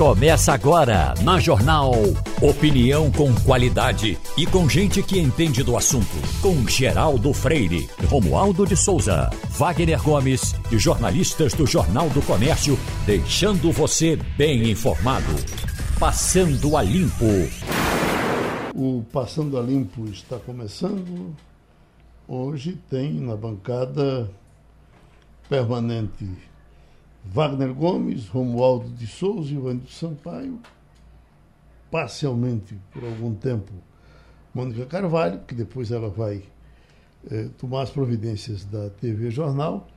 Começa agora na Jornal. Opinião com qualidade e com gente que entende do assunto. Com Geraldo Freire, Romualdo de Souza, Wagner Gomes e jornalistas do Jornal do Comércio, deixando você bem informado. Passando a Limpo. O Passando a Limpo está começando. Hoje tem na bancada permanente Wagner Gomes, Romualdo de Souza e Ivanildo Sampaio, parcialmente por algum tempo Mônica Carvalho, que depois ela vai eh, tomar as providências da TV Jornal.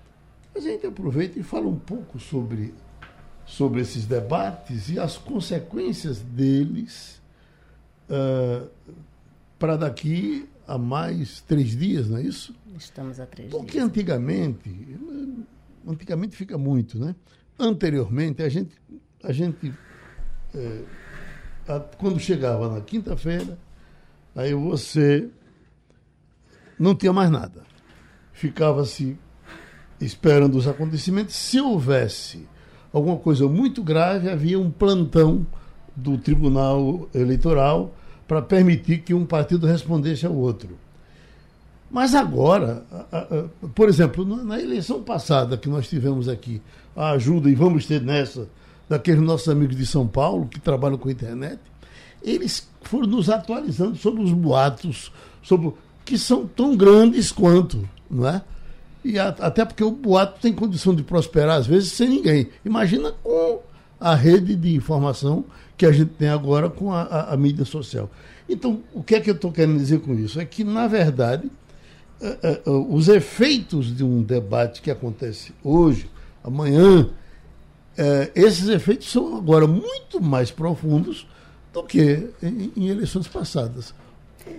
Mas a gente aproveita e fala um pouco sobre, sobre esses debates e as consequências deles uh, para daqui a mais três dias, não é isso? Estamos a três Porque dias. antigamente, antigamente fica muito, né? Anteriormente, a gente, a gente é, a, quando chegava na quinta-feira, aí você não tinha mais nada. Ficava-se esperando os acontecimentos. Se houvesse alguma coisa muito grave, havia um plantão do Tribunal Eleitoral para permitir que um partido respondesse ao outro. Mas agora, por exemplo, na eleição passada que nós tivemos aqui, a ajuda, e vamos ter nessa, daqueles nossos amigos de São Paulo que trabalham com a internet, eles foram nos atualizando sobre os boatos, sobre que são tão grandes quanto, não é? E até porque o boato tem condição de prosperar, às vezes, sem ninguém. Imagina com a rede de informação que a gente tem agora com a, a, a mídia social. Então, o que é que eu estou querendo dizer com isso? É que, na verdade, os efeitos de um debate que acontece hoje, amanhã, esses efeitos são agora muito mais profundos do que em, eleições passadas.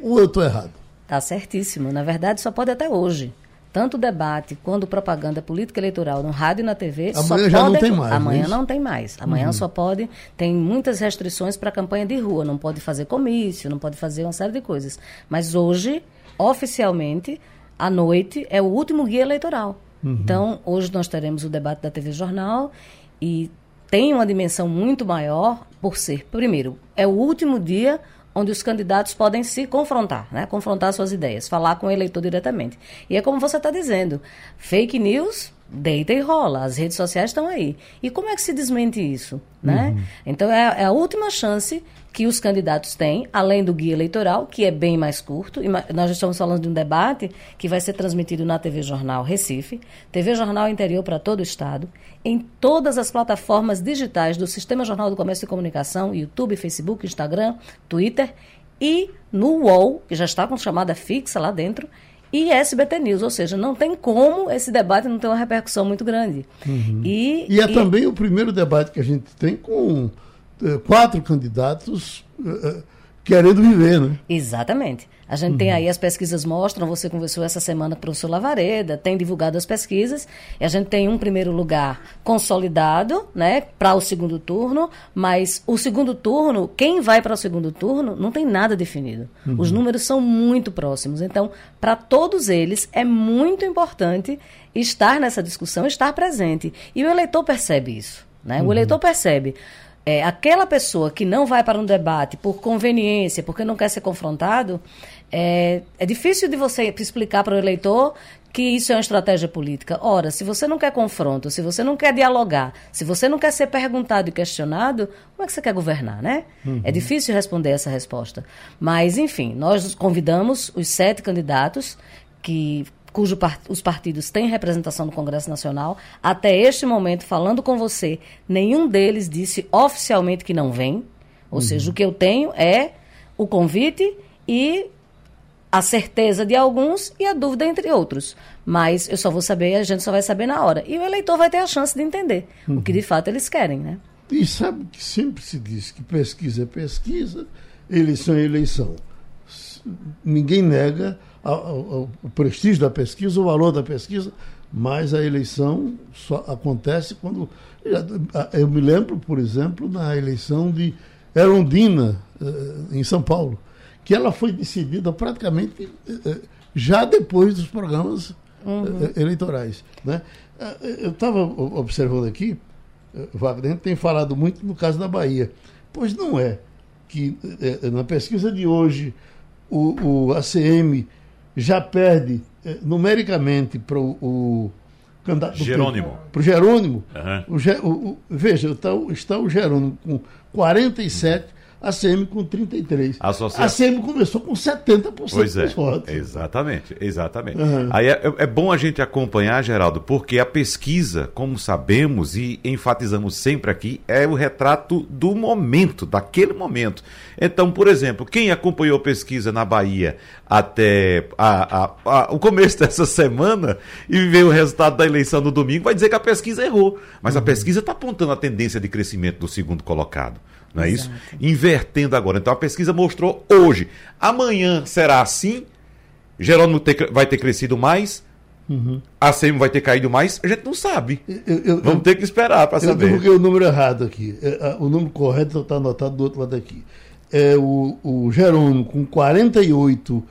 Ou eu estou errado? Está certíssimo. Na verdade, só pode até hoje. Tanto o debate quanto propaganda política eleitoral no rádio e na TV. Amanhã já não tem mais. Amanhã não, não tem mais. Amanhã uhum. só pode. Tem muitas restrições para a campanha de rua. Não pode fazer comício, não pode fazer uma série de coisas. Mas hoje, oficialmente, à noite é o último guia eleitoral. Uhum. Então, hoje nós teremos o debate da TV Jornal e tem uma dimensão muito maior por ser, primeiro, é o último dia onde os candidatos podem se confrontar, né? confrontar suas ideias, falar com o eleitor diretamente. E é como você está dizendo, fake news deita e rola, as redes sociais estão aí. E como é que se desmente isso? Né? Uhum. Então é, é, a última chance que os candidatos têm, além do guia eleitoral, que é bem mais curto. E nós estamos falando de um debate que vai ser transmitido na TV Jornal Recife, TV Jornal Interior para todo o estado, em todas as plataformas digitais do Sistema Jornal do Comércio e Comunicação, YouTube, Facebook, Instagram, Twitter e no UOL, que já está com chamada fixa lá dentro, e SBT News, ou seja, não tem como esse debate não ter uma repercussão muito grande. Uhum. E, e é e... também o primeiro debate que a gente tem com uh, quatro candidatos uh, querendo viver, né? Exatamente. A gente uhum. tem aí as pesquisas mostram, você conversou essa semana com o professor Lavareda, tem divulgado as pesquisas, e a gente tem um primeiro lugar consolidado, né, para o segundo turno, mas o segundo turno, quem vai para o segundo turno, não tem nada definido. Uhum. Os números são muito próximos. Então, para todos eles, é muito importante estar nessa discussão, estar presente. E o eleitor percebe isso. Né? Uhum. O eleitor percebe é, aquela pessoa que não vai para um debate por conveniência, porque não quer ser confrontado, é, é difícil de você explicar para o eleitor que isso é uma estratégia política. Ora, se você não quer confronto, se você não quer dialogar, se você não quer ser perguntado e questionado, como é que você quer governar, né? Uhum. É difícil responder essa resposta. Mas, enfim, nós convidamos os sete candidatos que cujo part os partidos têm representação no Congresso Nacional. Até este momento, falando com você, nenhum deles disse oficialmente que não vem. Ou uhum. seja, o que eu tenho é o convite e a certeza de alguns e a dúvida entre outros. Mas eu só vou saber, a gente só vai saber na hora. E o eleitor vai ter a chance de entender uhum. o que de fato eles querem, né? E sabe que sempre se diz que pesquisa é pesquisa, eleição é eleição. Ninguém nega o prestígio da pesquisa, o valor da pesquisa, mas a eleição só acontece quando. Eu me lembro, por exemplo, na eleição de Erondina, eh, em São Paulo, que ela foi decidida praticamente eh, já depois dos programas uhum. eleitorais. Né? Eu estava observando aqui, eh, Wagner, tem falado muito no caso da Bahia. Pois não é que eh, na pesquisa de hoje o, o ACM já perde eh, numericamente para o, candidato Jerônimo. Para o Jerônimo. Uhum. O, o, veja, está, está o Jerônimo com 47 a CM com 33. Associa... A CM começou com 70% pois é, votos. Exatamente, exatamente. Uhum. Aí é, é, bom a gente acompanhar, Geraldo, porque a pesquisa, como sabemos e enfatizamos sempre aqui, é o retrato do momento, daquele momento. Então, por exemplo, quem acompanhou a pesquisa na Bahia até a, a, a, o começo dessa semana e vê o resultado da eleição no domingo, vai dizer que a pesquisa errou. Mas uhum. a pesquisa está apontando a tendência de crescimento do segundo colocado não é Exato. isso? Invertendo agora. Então a pesquisa mostrou hoje. Amanhã será assim? Jerônimo ter, vai ter crescido mais? Uhum. A SEMI vai ter caído mais? A gente não sabe. Eu, eu, Vamos ter que esperar para saber. Eu coloquei o número errado aqui. É, o número correto está anotado do outro lado aqui. É o, o Jerônimo com 48,3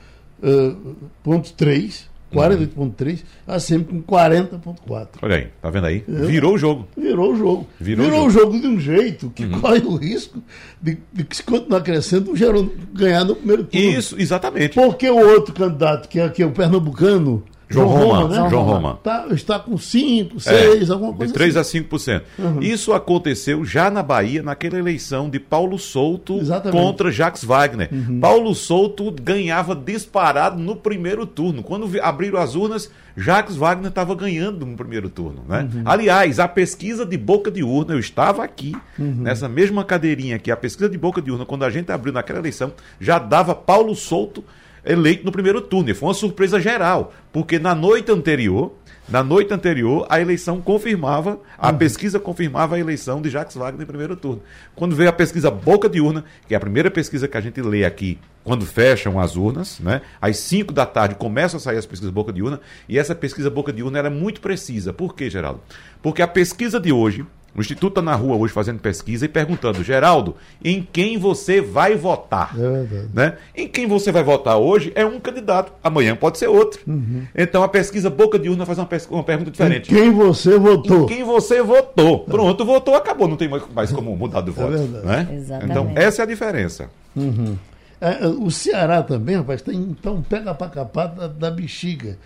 uh, 48,3, a SEMI com 40,4. Olha aí, tá vendo aí? Virou o jogo. Virou o jogo. Virou, Virou o, jogo. jogo. de um jeito que uhum. corre o risco de, de que se continuar crescendo, o Gerônimo ganhar no primeiro turno. Isso, exatamente. Porque o outro candidato, que é, que é o pernambucano, João, João Roma, Roma, né? João Roma. Tá, está com 5, 6, é, alguma coisa De 3 assim. a 5%. Uhum. Isso aconteceu já na Bahia, naquela eleição de Paulo Souto Exatamente. contra Jacques Wagner. Uhum. Paulo Souto ganhava disparado no primeiro turno. Quando abriram as urnas, Jacques Wagner estava ganhando no primeiro turno. Né? Uhum. Aliás, a pesquisa de boca de urna, eu estava aqui, uhum. nessa mesma cadeirinha aqui, a pesquisa de boca de urna, quando a gente abriu naquela eleição, já dava Paulo Souto eleito no primeiro turno. E foi uma surpresa geral, porque na noite anterior, na noite anterior, a eleição confirmava, a uhum. pesquisa confirmava a eleição de Jacques Wagner em primeiro turno. Quando veio a pesquisa boca de urna, que é a primeira pesquisa que a gente lê aqui quando fecham as urnas, né? Às 5 da tarde começam a sair as pesquisas boca de urna, e essa pesquisa boca de urna era muito precisa. Por quê, Geraldo? Porque a pesquisa de hoje, o Instituto está na rua hoje fazendo pesquisa e perguntando, Geraldo, em quem você vai votar? É verdade. Né? Em quem você vai votar hoje é um candidato, amanhã pode ser outro. Uhum. Então a pesquisa Boca de Urna faz uma, uma pergunta diferente. Em quem você votou? Em quem você votou. Pronto, votou, acabou, não tem mais como mudar do é voto. Verdade. Né? Exatamente. Então essa é a diferença. Uhum. É, o Ceará também, rapaz, tem então pega para capar da, da bexiga.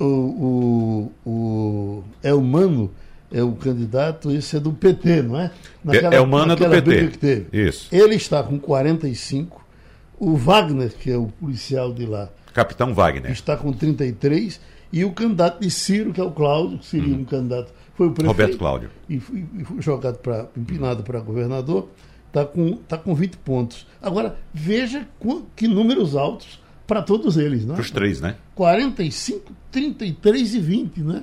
O, o, o Elmano é o candidato, esse é do PT, não é? Naquela, é o Mana do PT. Que teve. Isso. Ele está com 45. O Wagner, que é o policial de lá. Capitão Wagner. Está com 33. E o candidato de Ciro, que é o Cláudio, que seria uhum. um candidato. Foi o prefeito. Roberto Cláudio. E foi, jogado para. empinado para governador. Está com, tá com 20 pontos. Agora, veja que números altos para todos eles, não é? Para os três, né? 45, 33 e 20, né?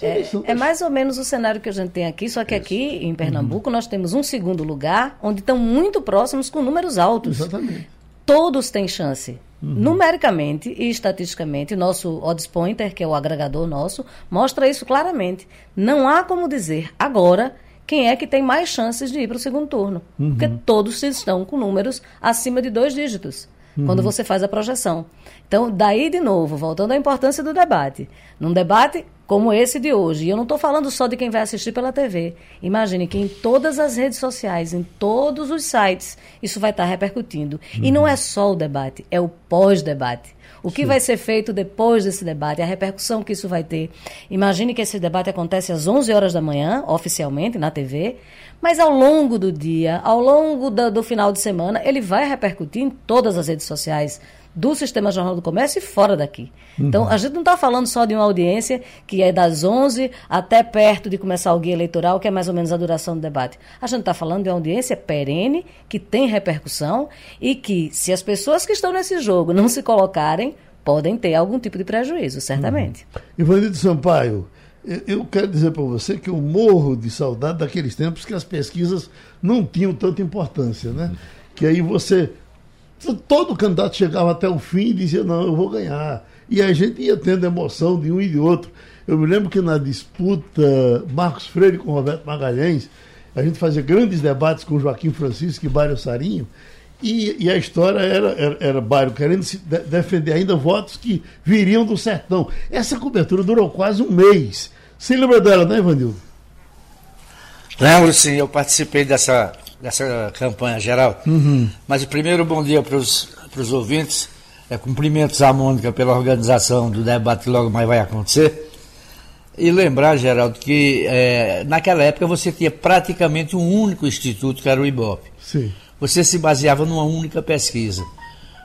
É, é, mais ou menos o cenário que a gente tem aqui, só que Isso. aqui em Pernambuco uhum. nós temos um segundo lugar onde estão muito próximos com números altos. Exatamente. Todos têm chance. Uhum. Numericamente e estatisticamente, nosso Odds Pointer, que é o agregador nosso, mostra isso claramente. Não há como dizer agora quem é que tem mais chances de ir para o segundo turno. Uhum. Porque todos estão com números acima de dois dígitos uhum. quando você faz a projeção. Então, daí de novo, voltando à importância do debate. Num debate como esse de hoje, e eu não estou falando só de quem vai assistir pela TV. Imagine que em todas as redes sociais, em todos os sites, isso vai estar repercutindo. Uhum. E não é só o debate, é o pós-debate. O que Sim. vai ser feito depois desse debate, a repercussão que isso vai ter. Imagine que esse debate acontece às 11 horas da manhã, oficialmente, na TV, mas ao longo do dia, ao longo do, do final de semana, ele vai repercutir em todas as redes sociais do Sistema Jornal do Comércio e fora daqui. Uhum. Então, a gente não está falando só de uma audiência que é das 11 até perto de começar o guia eleitoral, que é mais ou menos a duração do debate. A gente está falando de uma audiência perene, que tem repercussão e que, se as pessoas que estão nesse jogo não se colocarem, podem ter algum tipo de prejuízo, certamente. Uhum. Ivanildo Sampaio, eu quero dizer para você que eu morro de saudade daqueles tempos que as pesquisas não tinham tanta importância, né? Que aí você todo candidato chegava até o fim e dizia, não, eu vou ganhar. E a gente ia tendo emoção de um e de outro. Eu me lembro que na disputa Marcos Freire com Roberto Magalhães, a gente fazia grandes debates com Joaquim Francisco e Bário Sarinho, e, e a história era, era, era Bário querendo se de, defender ainda votos que viriam do sertão. Essa cobertura durou quase um mês. Você lembra dela, né, Ivanildo? Lembro sim, eu participei dessa, dessa campanha geral. Uhum. Mas primeiro, bom dia para os ouvintes. É, cumprimentos à Mônica pela organização do debate que logo mais vai acontecer. E lembrar, Geraldo, que é, naquela época você tinha praticamente um único instituto, que era o IBOP. Sim. Você se baseava numa única pesquisa.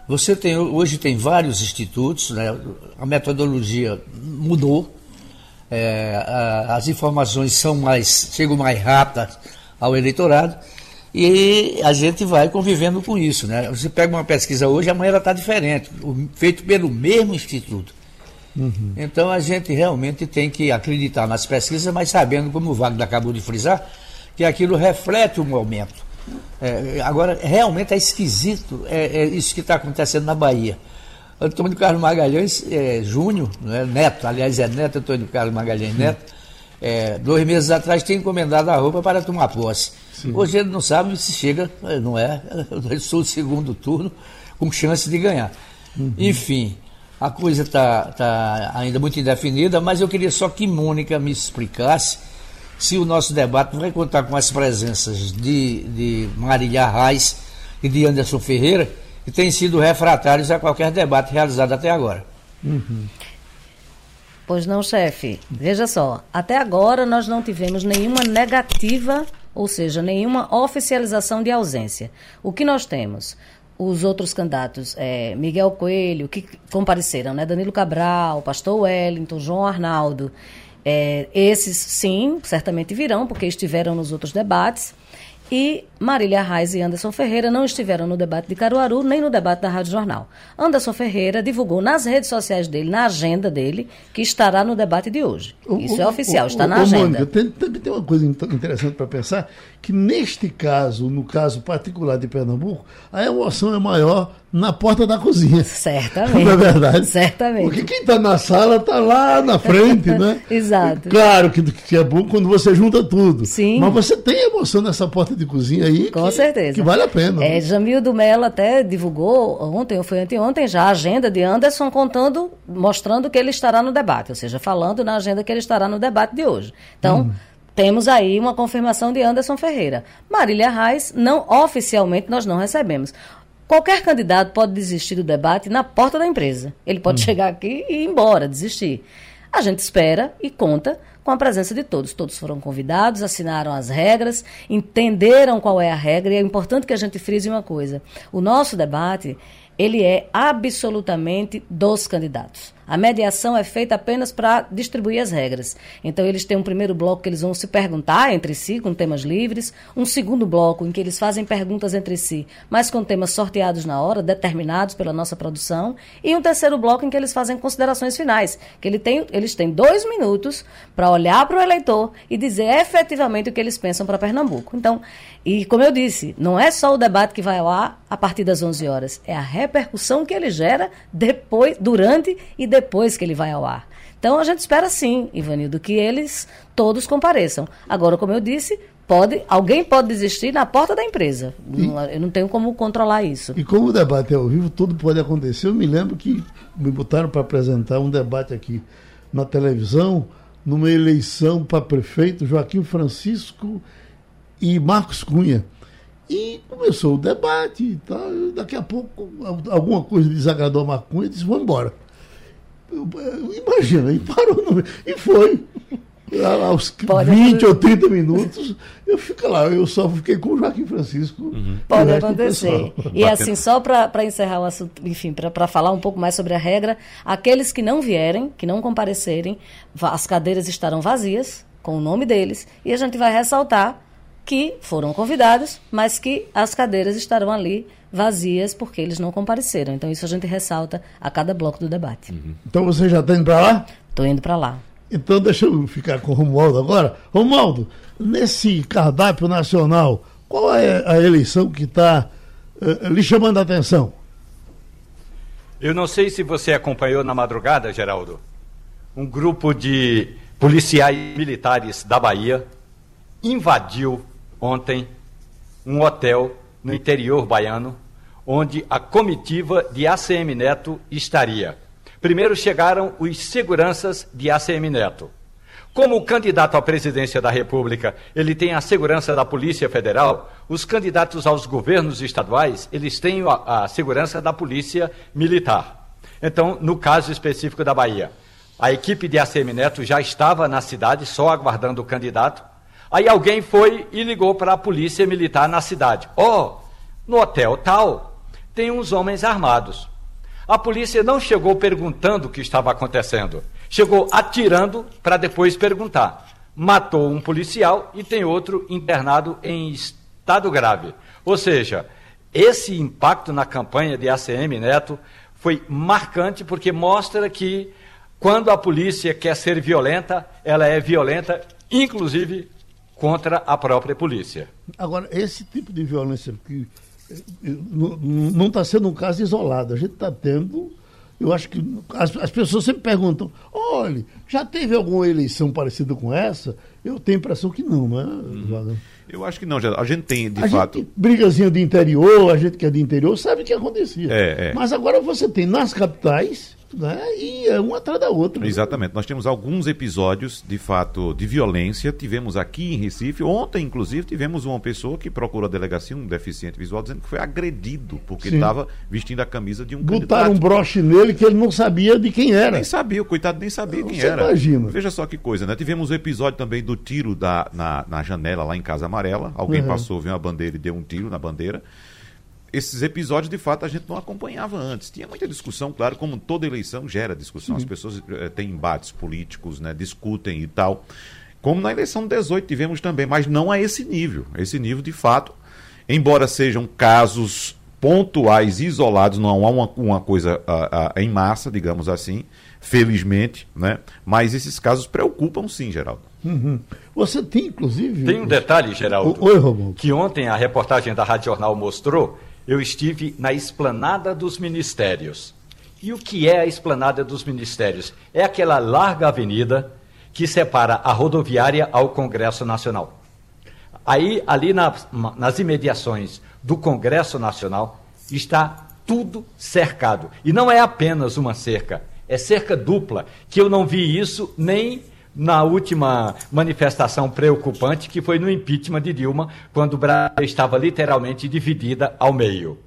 Você tem, hoje tem vários institutos, né? a metodologia mudou, é, a, as informações são mais, chegam mais rápidas ao eleitorado e a gente vai convivendo com isso. Né? Você pega uma pesquisa hoje, amanhã ela está diferente, feito pelo mesmo instituto. Uhum. Então a gente realmente tem que acreditar nas pesquisas, mas sabendo, como o Wagner acabou de frisar, que aquilo reflete o momento. É, agora, realmente é esquisito é, é isso que está acontecendo na Bahia. Antônio Carlos Magalhães é, Júnior, é, neto, aliás é neto Antônio Carlos Magalhães Neto, é, dois meses atrás tem encomendado a roupa para tomar posse. Sim. Hoje ele não sabe se chega, não é, eu sou o segundo turno, com chance de ganhar. Uhum. Enfim, a coisa está tá ainda muito indefinida, mas eu queria só que Mônica me explicasse se o nosso debate vai contar com as presenças de, de Marília Reis e de Anderson Ferreira, que têm sido refratários a qualquer debate realizado até agora. Uhum. Pois não, chefe. Veja só, até agora nós não tivemos nenhuma negativa, ou seja, nenhuma oficialização de ausência. O que nós temos? os outros candidatos, é, Miguel Coelho, que compareceram, né? Danilo Cabral, Pastor Wellington, João Arnaldo. É, esses, sim, certamente virão, porque estiveram nos outros debates. E Marília Reis e Anderson Ferreira não estiveram no debate de Caruaru nem no debate da Rádio Jornal. Anderson Ferreira divulgou nas redes sociais dele, na agenda dele, que estará no debate de hoje. Isso o, é oficial, o, está na agenda. Mônica, tem, também tem uma coisa interessante para pensar, que neste caso, no caso particular de Pernambuco, a emoção é maior na porta da cozinha. Certamente. Na é verdade. Certamente. Porque quem está na sala está lá na frente, né? Exato. Claro que, que, é bom quando você junta tudo. Sim. Mas você tem emoção nessa porta de cozinha aí. Com que, certeza. Que vale a pena. É, Jamildo Mello até divulgou ontem, ou foi anteontem já, a agenda de Anderson contando, mostrando que ele estará no debate, ou seja, falando na agenda que ele estará no debate de hoje. Então, hum. Temos aí uma confirmação de Anderson Ferreira. Marília Reis, não oficialmente nós não recebemos. Qualquer candidato pode desistir do debate na porta da empresa. Ele pode hum. chegar aqui e ir embora, desistir. A gente espera e conta com a presença de todos. Todos foram convidados, assinaram as regras, entenderam qual é a regra e é importante que a gente frise uma coisa. O nosso debate, ele é absolutamente dos candidatos. A mediação é feita apenas para distribuir as regras. Então, eles têm um primeiro bloco que eles vão se perguntar entre si, com temas livres, um segundo bloco em que eles fazem perguntas entre si, mas com temas sorteados na hora, determinados pela nossa produção, e um terceiro bloco em que eles fazem considerações finais, que ele tem, eles têm dois minutos para olhar para o eleitor e dizer efetivamente o que eles pensam para Pernambuco. Então, e como eu disse, não é só o debate que vai ao ar a partir das 11 horas, é a repercussão que ele gera depois, durante e depois que ele vai ao ar. Então a gente espera sim, Ivanildo, que eles todos compareçam. Agora, como eu disse, pode, alguém pode desistir na porta da empresa. E, eu não tenho como controlar isso. E como o debate é ao vivo, tudo pode acontecer. Eu me lembro que me botaram para apresentar um debate aqui na televisão, numa eleição para prefeito, Joaquim Francisco e Marcos Cunha. E começou o debate e tal. Daqui a pouco, alguma coisa desagradou a Marcos Cunha e disse: vamos embora. Imagina, e parou no, e foi. Aos Pode 20 ou 30 minutos, eu fico lá, eu só fiquei com o Joaquim Francisco. Uhum. Pode acontecer. E assim, só para encerrar o assunto, enfim, para falar um pouco mais sobre a regra, aqueles que não vierem, que não comparecerem, as cadeiras estarão vazias, com o nome deles, e a gente vai ressaltar que foram convidados, mas que as cadeiras estarão ali vazias porque eles não compareceram. Então isso a gente ressalta a cada bloco do debate. Uhum. Então você já está indo para lá? Estou indo para lá. Então deixa eu ficar com o Romualdo agora. Romualdo, nesse cardápio nacional, qual é a eleição que está uh, eh, lhe chamando a atenção? Eu não sei se você acompanhou na madrugada, Geraldo. Um grupo de policiais militares da Bahia invadiu ontem um hotel no interior baiano, onde a comitiva de ACM Neto estaria. Primeiro chegaram os seguranças de ACM Neto. Como o candidato à presidência da República, ele tem a segurança da Polícia Federal, os candidatos aos governos estaduais, eles têm a, a segurança da Polícia Militar. Então, no caso específico da Bahia, a equipe de ACM Neto já estava na cidade, só aguardando o candidato. Aí alguém foi e ligou para a polícia militar na cidade. Ó, oh, no hotel tal, tem uns homens armados. A polícia não chegou perguntando o que estava acontecendo. Chegou atirando para depois perguntar. Matou um policial e tem outro internado em estado grave. Ou seja, esse impacto na campanha de ACM Neto foi marcante porque mostra que quando a polícia quer ser violenta, ela é violenta, inclusive contra a própria polícia. Agora, esse tipo de violência que eh, não está sendo um caso isolado, a gente está tendo eu acho que as, as pessoas sempre perguntam: olha, já teve alguma eleição parecida com essa? Eu tenho a impressão que não, não é, uhum. Eu acho que não, a gente tem, de a fato. Gente, brigazinha de interior, a gente que é de interior sabe o que acontecia. É, é. Mas agora você tem nas capitais né? E é uma atrás da outra. Exatamente. Nós temos alguns episódios, de fato, de violência. Tivemos aqui em Recife, ontem, inclusive, tivemos uma pessoa que procurou a delegacia, um deficiente visual, dizendo que foi agredido porque estava vestindo a camisa de um Botaram candidato. um broche nele que ele não sabia de quem era. Nem sabia, o coitado nem sabia quem era. Imagina. Veja só que coisa, né? Tivemos o episódio também do tiro da, na, na janela lá em Casa Amarela. Alguém uhum. passou, viu uma bandeira e deu um tiro na bandeira esses episódios, de fato, a gente não acompanhava antes. Tinha muita discussão, claro, como toda eleição gera discussão. Sim. As pessoas eh, têm embates políticos, né, discutem e tal. Como na eleição de 18 tivemos também, mas não a esse nível. Esse nível, de fato, embora sejam casos pontuais, isolados, não há uma, uma coisa em massa, digamos assim, felizmente, né? mas esses casos preocupam sim, Geraldo. Uhum. Você tem, inclusive. Tem um detalhe, Geraldo. Oi, Romulo. Que ontem a reportagem da Rádio Jornal mostrou eu estive na Esplanada dos Ministérios. E o que é a Esplanada dos Ministérios? É aquela larga avenida que separa a rodoviária ao Congresso Nacional. Aí, ali na, nas imediações do Congresso Nacional, está tudo cercado. E não é apenas uma cerca, é cerca dupla, que eu não vi isso nem na última manifestação preocupante, que foi no impeachment de Dilma, quando o Brasil estava literalmente dividida ao meio.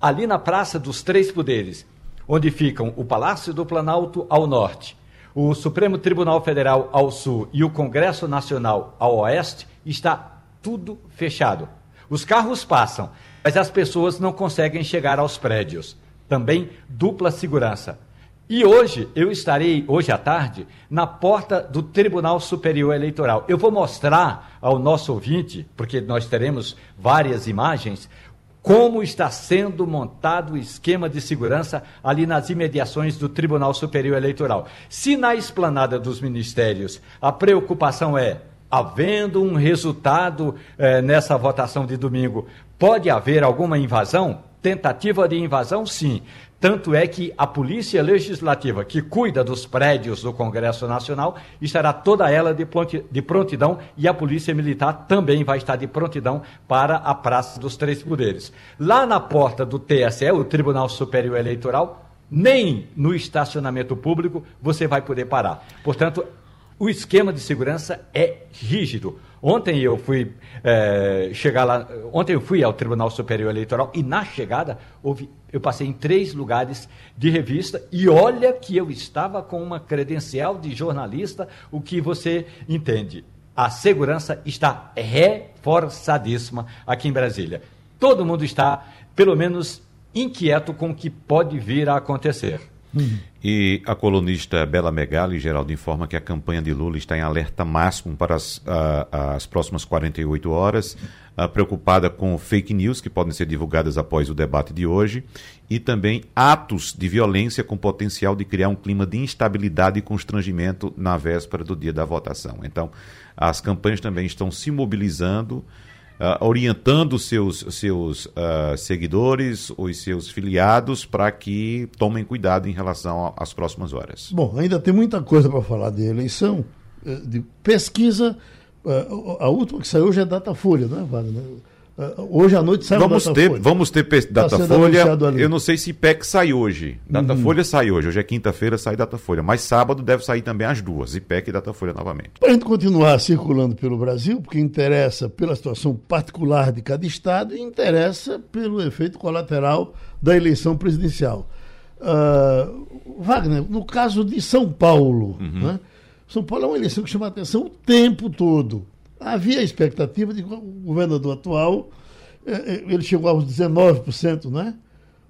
Ali na Praça dos Três Poderes, onde ficam o Palácio do Planalto ao norte, o Supremo Tribunal Federal ao sul e o Congresso Nacional ao oeste, está tudo fechado. Os carros passam, mas as pessoas não conseguem chegar aos prédios. Também dupla segurança. E hoje eu estarei, hoje à tarde, na porta do Tribunal Superior Eleitoral. Eu vou mostrar ao nosso ouvinte, porque nós teremos várias imagens, como está sendo montado o esquema de segurança ali nas imediações do Tribunal Superior Eleitoral. Se na esplanada dos ministérios a preocupação é, havendo um resultado eh, nessa votação de domingo, pode haver alguma invasão? Tentativa de invasão, sim. Tanto é que a Polícia Legislativa, que cuida dos prédios do Congresso Nacional, estará toda ela de prontidão e a Polícia Militar também vai estar de prontidão para a Praça dos Três Poderes. Lá na porta do TSE, o Tribunal Superior Eleitoral, nem no estacionamento público você vai poder parar. Portanto, o esquema de segurança é rígido. Ontem eu fui é, chegar lá, ontem eu fui ao Tribunal Superior Eleitoral e na chegada houve, eu passei em três lugares de revista e olha que eu estava com uma credencial de jornalista, o que você entende. A segurança está reforçadíssima aqui em Brasília. Todo mundo está, pelo menos, inquieto com o que pode vir a acontecer. Uhum. E a colunista Bela Megali, Geraldo, informa que a campanha de Lula está em alerta máximo para as, as próximas 48 horas, preocupada com fake news que podem ser divulgadas após o debate de hoje e também atos de violência com potencial de criar um clima de instabilidade e constrangimento na véspera do dia da votação. Então, as campanhas também estão se mobilizando uh, orientando seus, seus uh, seguidores, os seus filiados, para que tomem cuidado em relação às próximas horas. Bom, ainda tem muita coisa para falar de eleição, eh, de pesquisa. Eh, a última que saiu já é Datafolha, não é, Wagner? Uh, hoje à noite sai vamos ter, Vamos ter tá Datafolha. Eu não sei se IPEC sai hoje. Datafolha uhum. sai hoje. Hoje é quinta-feira, sai Datafolha. Mas sábado deve sair também as duas, IPEC e Datafolha novamente. Para a gente continuar circulando pelo Brasil, porque interessa pela situação particular de cada estado e interessa pelo efeito colateral da eleição presidencial. Uh, Wagner, no caso de São Paulo, uhum. né? São Paulo é uma eleição que chama a atenção o tempo todo. Havia a expectativa de que o governador atual, eh, eh, ele chegou aos 19%, né?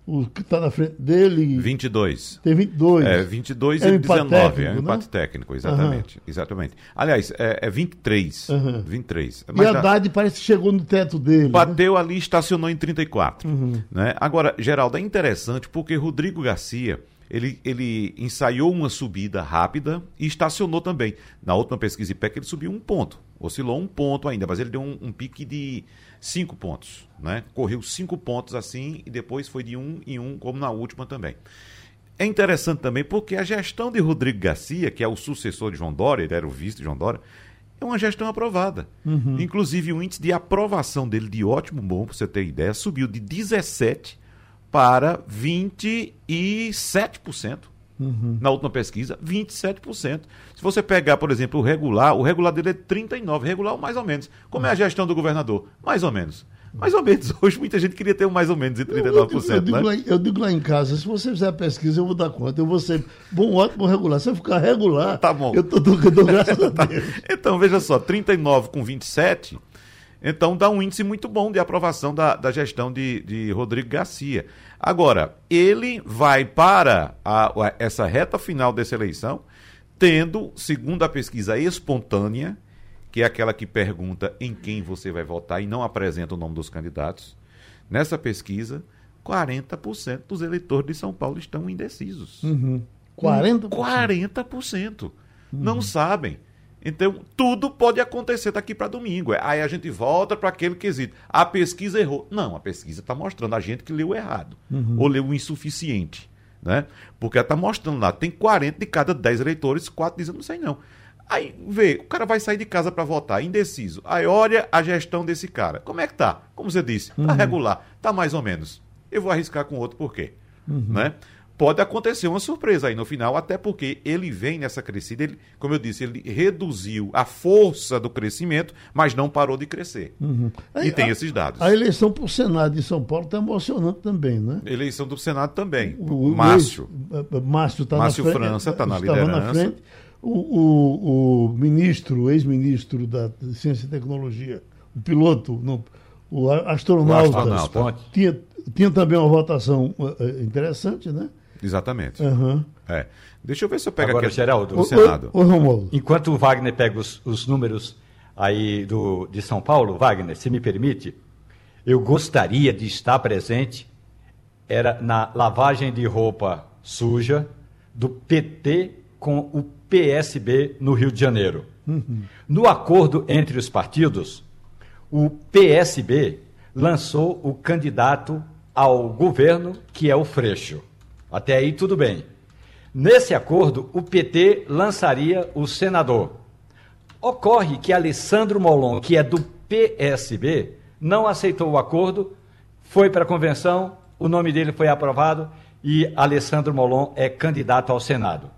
O que está na frente dele. 22. Tem 22. É, 22 é e 19. Técnico, é um empate né? técnico, exatamente. Uhum. Exatamente. Aliás, é, é 23. Uhum. 23. Mas e a Haddad parece que chegou no teto dele. Né? Bateu né? ali e estacionou em 34. Uhum. Né? Agora, Geraldo, é interessante porque Rodrigo Garcia ele, ele ensaiou uma subida rápida e estacionou também. Na última pesquisa IPEC ele subiu um ponto, oscilou um ponto ainda, mas ele deu um, um pique de cinco pontos, né? Correu cinco pontos assim e depois foi de um em um, como na última também. É interessante também porque a gestão de Rodrigo Garcia, que é o sucessor de João Dória, ele era o vice de João Dória, é uma gestão aprovada. Uhum. Inclusive, o índice de aprovação dele, de ótimo bom, para você ter ideia, subiu de 17 para 27%. Uhum. Na última pesquisa, 27%. Se você pegar, por exemplo, o regular, o regular dele é 39%, regular mais ou menos. Como é a gestão do governador? Mais ou menos. Mais ou menos. Hoje muita gente queria ter um mais ou menos de 39%. Eu, digo, eu, digo né? lá, eu digo lá em casa, se você fizer a pesquisa, eu vou dar conta. Eu vou ser bom, ótimo, regular. Se eu ficar regular, tá bom. eu tô, tô, tô graças a tá. Deus. Então, veja só, 39 com 27 então dá um índice muito bom de aprovação da, da gestão de, de Rodrigo Garcia. Agora, ele vai para a, a, essa reta final dessa eleição, tendo, segundo a pesquisa espontânea, que é aquela que pergunta em quem você vai votar e não apresenta o nome dos candidatos, nessa pesquisa, 40% dos eleitores de São Paulo estão indecisos. Uhum. 40%? 40%. Uhum. Não sabem. Então, tudo pode acontecer daqui para domingo. Aí a gente volta para aquele quesito. A pesquisa errou. Não, a pesquisa está mostrando a gente que leu errado. Uhum. Ou leu insuficiente. Né? Porque ela está mostrando lá, tem 40 de cada 10 eleitores, 4 dizem, não sei não. Aí vê, o cara vai sair de casa para votar, indeciso. Aí olha a gestão desse cara. Como é que tá? Como você disse, tá uhum. regular, tá mais ou menos. Eu vou arriscar com outro por quê? Uhum. Né? Pode acontecer uma surpresa aí no final, até porque ele vem nessa crescida, ele, como eu disse, ele reduziu a força do crescimento, mas não parou de crescer. Uhum. E tem a, esses dados. A eleição para o Senado de São Paulo está emocionante também, né? Eleição do Senado também. O, o Márcio. O, Márcio está na frente. Márcio França está na liderança. Na frente. O, o, o ministro, ex-ministro da Ciência e Tecnologia, o piloto, não, o astronauta, astronauta. Tinha, tinha também uma votação eh, interessante, né? Exatamente. Uhum. É. Deixa eu ver se eu pego Agora, aqui Geraldo, o Senado. O, o, Enquanto o Wagner pega os, os números aí do, de São Paulo, Wagner, se me permite, eu gostaria de estar presente era na lavagem de roupa suja do PT com o PSB no Rio de Janeiro. Uhum. No acordo entre os partidos, o PSB lançou o candidato ao governo, que é o Freixo. Até aí tudo bem. Nesse acordo, o PT lançaria o senador. Ocorre que Alessandro Molon, que é do PSB, não aceitou o acordo, foi para a convenção, o nome dele foi aprovado e Alessandro Molon é candidato ao Senado.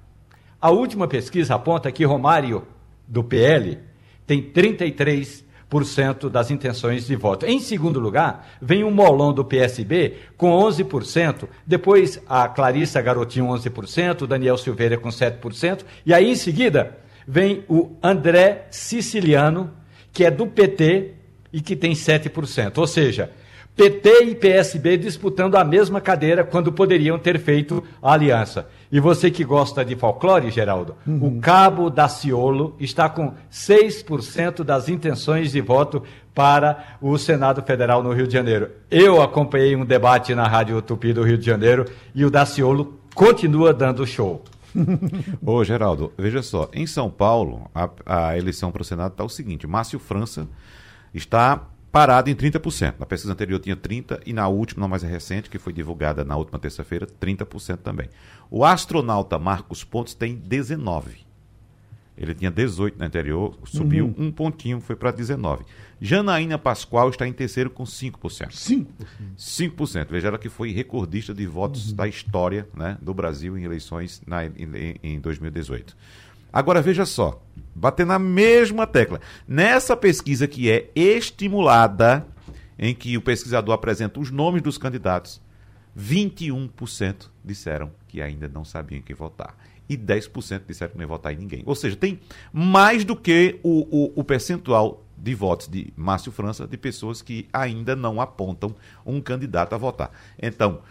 A última pesquisa aponta que Romário, do PL, tem 33 das intenções de voto. Em segundo lugar, vem o Molon do PSB com 11%, depois a Clarissa Garotinho 11%, o Daniel Silveira com 7%, e aí em seguida vem o André Siciliano, que é do PT e que tem 7%. Ou seja, PT e PSB disputando a mesma cadeira quando poderiam ter feito a aliança. E você que gosta de folclore, Geraldo, uhum. o Cabo Daciolo está com 6% das intenções de voto para o Senado Federal no Rio de Janeiro. Eu acompanhei um debate na Rádio Tupi do Rio de Janeiro e o Daciolo continua dando show. Ô, Geraldo, veja só, em São Paulo, a, a eleição para o Senado está o seguinte: Márcio França está parado em 30%. Na pesquisa anterior tinha 30% e na última, não mais recente, que foi divulgada na última terça-feira, 30% também. O astronauta Marcos Pontes tem 19%. Ele tinha 18 na anterior, subiu uhum. um pontinho, foi para 19. Janaína Pascoal está em terceiro com 5%. 5%. 5%. Veja ela que foi recordista de votos uhum. da história né, do Brasil em eleições na, em, em 2018. Agora veja só, bater na mesma tecla. Nessa pesquisa que é estimulada, em que o pesquisador apresenta os nomes dos candidatos, 21% disseram que ainda não sabiam quem votar. E 10% disseram que não ia votar em ninguém. Ou seja, tem mais do que o, o, o percentual de votos de Márcio França de pessoas que ainda não apontam um candidato a votar. Então,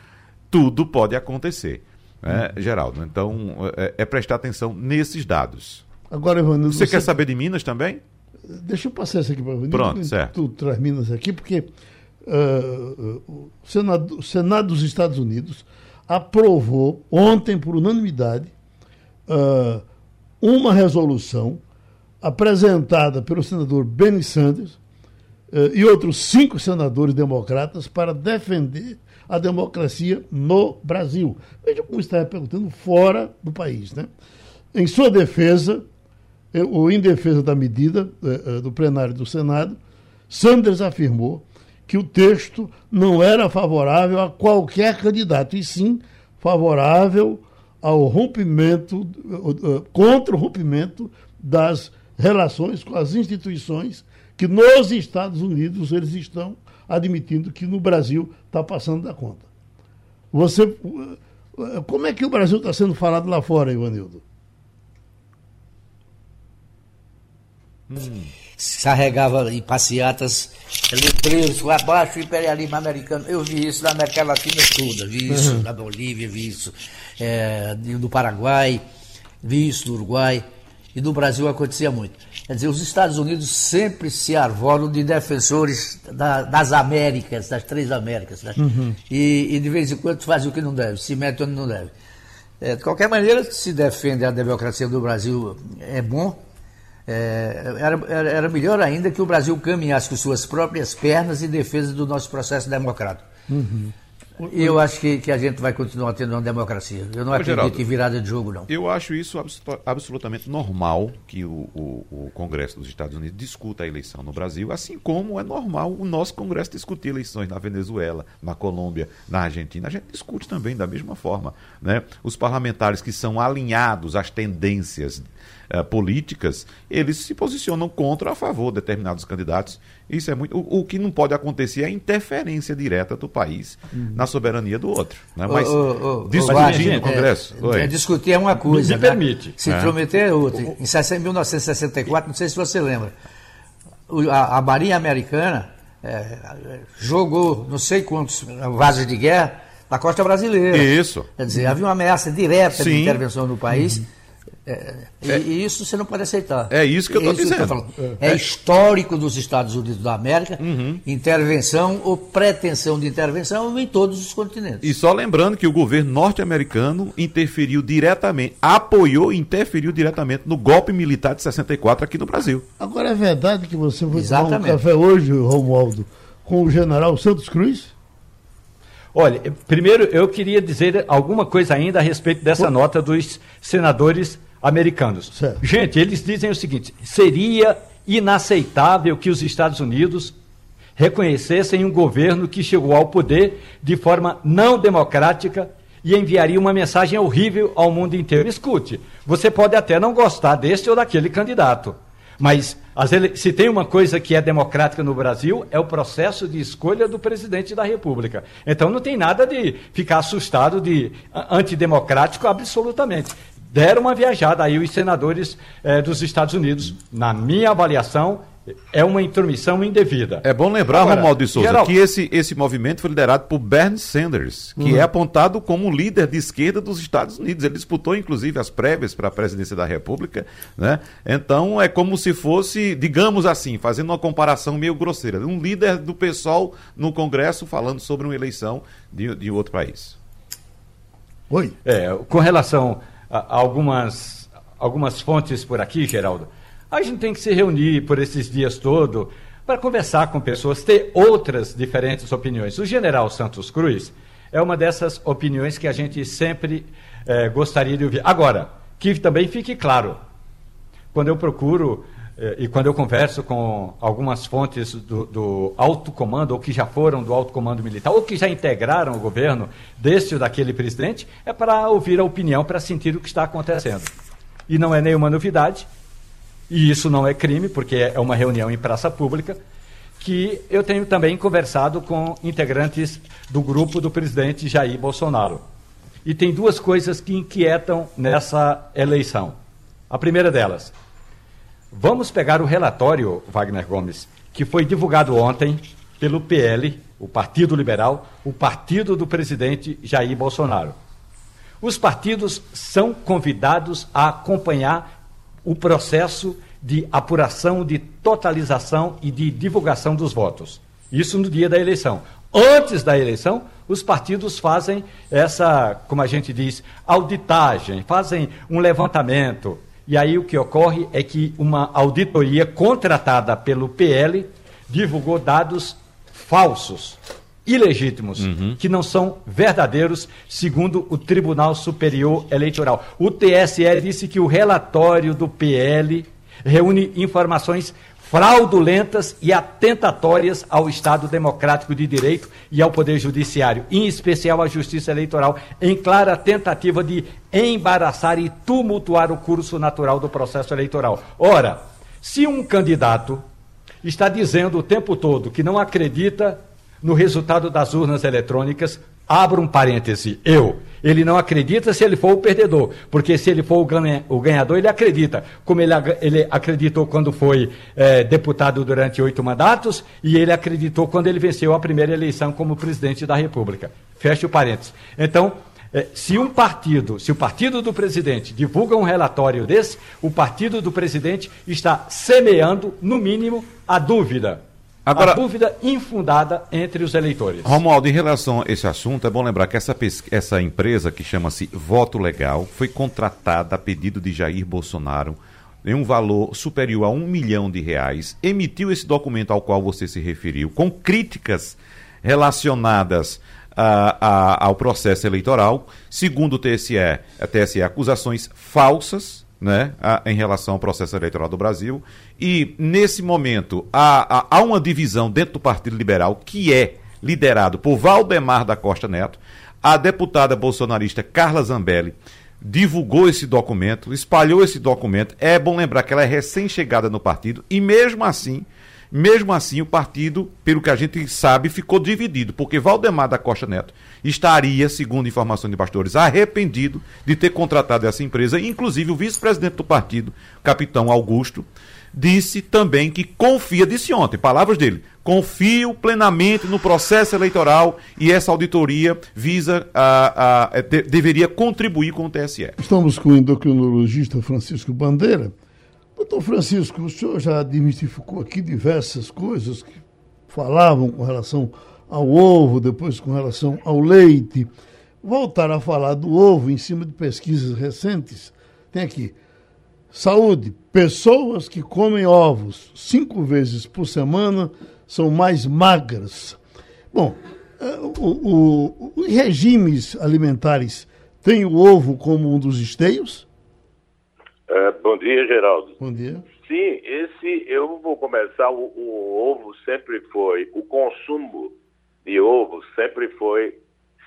tudo pode acontecer, né, Geraldo? Então, é, é, prestar atenção nesses dados. Agora, Ivanildo, você, você quer saber de Minas também? Deixa eu passar isso aqui para o Pronto, certo. Tu traz Minas aqui, porque uh, o, Senado, o Senado dos Estados Unidos aprovou ontem, por unanimidade, uh, uma resolução apresentada pelo senador Bernie Sanders uh, e outros cinco senadores democratas para defender a democracia no Brasil. Veja como está perguntando fora do país. Né? Em sua defesa, eh, ou em defesa da medida uh, do plenário do Senado, Sanders afirmou que o texto não era favorável a qualquer candidato, e sim favorável ao rompimento, contra o rompimento das relações com as instituições que nos Estados Unidos eles estão admitindo que no Brasil está passando da conta. Você, como é que o Brasil está sendo falado lá fora, Ivanildo? Hum carregava em passeatas letreiros abaixo do imperialismo americano. Eu vi isso na América Latina toda, vi isso uhum. na Bolívia, vi isso é, no Paraguai, vi isso no Uruguai e no Brasil acontecia muito. Quer dizer, os Estados Unidos sempre se arvoram de defensores da, das Américas, das três Américas, né? uhum. e, e, de vez em quando fazem o que não deve, se mete onde não deve. É, de qualquer maneira, se defende a democracia do Brasil é bom, é, era, era melhor ainda que o Brasil caminhasse com suas próprias pernas em defesa do nosso processo democrático. Uhum. E eu acho que, que a gente vai continuar tendo uma democracia. Eu não Ô, acredito Geraldo, em virada de jogo, não. Eu acho isso absolutamente normal que o, o, o, Congresso dos Estados Unidos discuta a eleição no Brasil, assim como é normal o nosso Congresso discutir eleições na Venezuela, na Colômbia, na Argentina. A gente discute também da mesma forma. Né? Os parlamentares que são alinhados às tendências uh, políticas, eles se posicionam contra a favor de determinados candidatos. Isso é muito. O, o que não pode acontecer é a interferência direta do país uhum. na soberania do outro. Né? Mas oh, oh, discutir no Congresso. É, é, discutir é uma coisa. Me, né? permite. Se é. prometer é outra. Em 1964, não sei se você lembra, a, a Marinha Americana é, jogou não sei quantos vasos de guerra na costa brasileira. Isso. Quer dizer, havia uma ameaça direta Sim. de intervenção no país. Uhum. É, é, e isso você não pode aceitar. É isso que eu estou dizendo. É, é, histórico dos Estados Unidos da América, uhum. intervenção ou pretensão de intervenção em todos os continentes. E só lembrando que o governo norte-americano interferiu diretamente, apoiou e interferiu diretamente no golpe militar de 64 aqui no Brasil. Agora é verdade que você foi Exatamente. tomar um café hoje, Romualdo, com o general Santos Cruz? Olha, primeiro eu queria dizer alguma coisa ainda a respeito dessa nota dos senadores americanos. Certo. Gente, eles dizem o seguinte: seria inaceitável que os Estados Unidos reconhecessem um governo que chegou ao poder de forma não democrática e enviaria uma mensagem horrível ao mundo inteiro. Escute, você pode até não gostar deste ou daquele candidato, mas ele... se tem uma coisa que é democrática no Brasil, é o processo de escolha do presidente da República. Então não tem nada de ficar assustado de antidemocrático absolutamente deram uma viajada aí os senadores eh, dos Estados Unidos. Na minha avaliação, é uma intromissão indevida. É bom lembrar, Agora, Romualdo de Souza, geral... que esse, esse movimento foi liderado por Bernie Sanders, que uhum. é apontado como líder de esquerda dos Estados Unidos. Ele disputou, inclusive, as prévias para a presidência da República. Né? Então, é como se fosse, digamos assim, fazendo uma comparação meio grosseira, um líder do pessoal no Congresso falando sobre uma eleição de, de outro país. Oi. É, com relação algumas, algumas fontes por aqui, Geraldo. A gente tem que se reunir por esses dias todos para conversar com pessoas, ter outras diferentes opiniões. O general Santos Cruz é uma dessas opiniões que a gente sempre é, gostaria de ouvir. Agora, que também fique claro, quando eu procuro eh, e quando eu converso com algumas fontes do, do, alto comando, ou que já foram do alto comando militar, ou que já integraram o governo desse ou daquele presidente, é para ouvir a opinião, para sentir o que está acontecendo. E não é nenhuma novidade, e isso não é crime, porque é uma reunião em praça pública, que eu tenho também conversado com integrantes do grupo do presidente Jair Bolsonaro. E tem duas coisas que inquietam nessa eleição. A primeira delas, Vamos pegar o relatório, Wagner Gomes, que foi divulgado ontem pelo PL, o Partido Liberal, o partido do presidente Jair Bolsonaro. Os partidos são convidados a acompanhar o processo de apuração, de totalização e de divulgação dos votos. Isso no dia da eleição. Antes da eleição, os partidos fazem essa, como a gente diz, auditagem, fazem um levantamento, e aí o que ocorre é que uma auditoria contratada pelo PL divulgou dados falsos, ilegítimos, uhum. que não são verdadeiros, segundo o Tribunal Superior Eleitoral. O TSE disse que o relatório do PL reúne informações fraudulentas e atentatórias ao Estado Democrático de Direito e ao Poder Judiciário, em especial à Justiça Eleitoral, em clara tentativa de embaraçar e tumultuar o curso natural do processo eleitoral. Ora, se um candidato está dizendo o tempo todo que não acredita no resultado das urnas eletrônicas, abro um parêntese, eu ele não acredita se ele for o perdedor, porque se ele for o, ganha, o ganhador, ele acredita. Como ele, ele acreditou quando foi é, deputado durante oito mandatos e ele acreditou quando ele venceu a primeira eleição como presidente da República. Fecha o parênteses. Então, é, se um partido, se o partido do presidente divulga um relatório desse, o partido do presidente está semeando, no mínimo, a dúvida Agora, a dúvida infundada entre os eleitores. Romualdo, em relação a esse assunto, é bom lembrar que essa, essa empresa, que chama-se Voto Legal, foi contratada a pedido de Jair Bolsonaro em um valor superior a um milhão de reais, emitiu esse documento ao qual você se referiu, com críticas relacionadas a, a, ao processo eleitoral, segundo o TSE, a TSE, acusações falsas né, a, em relação ao processo eleitoral do Brasil. E, nesse momento, há, há, há uma divisão dentro do Partido Liberal que é liderado por Valdemar da Costa Neto. A deputada bolsonarista Carla Zambelli divulgou esse documento, espalhou esse documento. É bom lembrar que ela é recém-chegada no partido e, mesmo assim, mesmo assim, o partido, pelo que a gente sabe, ficou dividido, porque Valdemar da Costa Neto estaria, segundo informações de pastores, arrependido de ter contratado essa empresa. Inclusive, o vice-presidente do partido, capitão Augusto, disse também que confia, disse ontem, palavras dele, confio plenamente no processo eleitoral e essa auditoria visa a, a, a de, deveria contribuir com o TSE. Estamos com o endocrinologista Francisco Bandeira. Doutor Francisco, o senhor já demistificou aqui diversas coisas que falavam com relação ao ovo, depois com relação ao leite. Voltar a falar do ovo em cima de pesquisas recentes. Tem aqui. Saúde. Pessoas que comem ovos cinco vezes por semana são mais magras. Bom, é, os regimes alimentares têm o ovo como um dos esteios? É, bom dia, Geraldo. Bom dia. Sim, esse eu vou começar. O, o, ovo sempre foi, o consumo de ovo sempre foi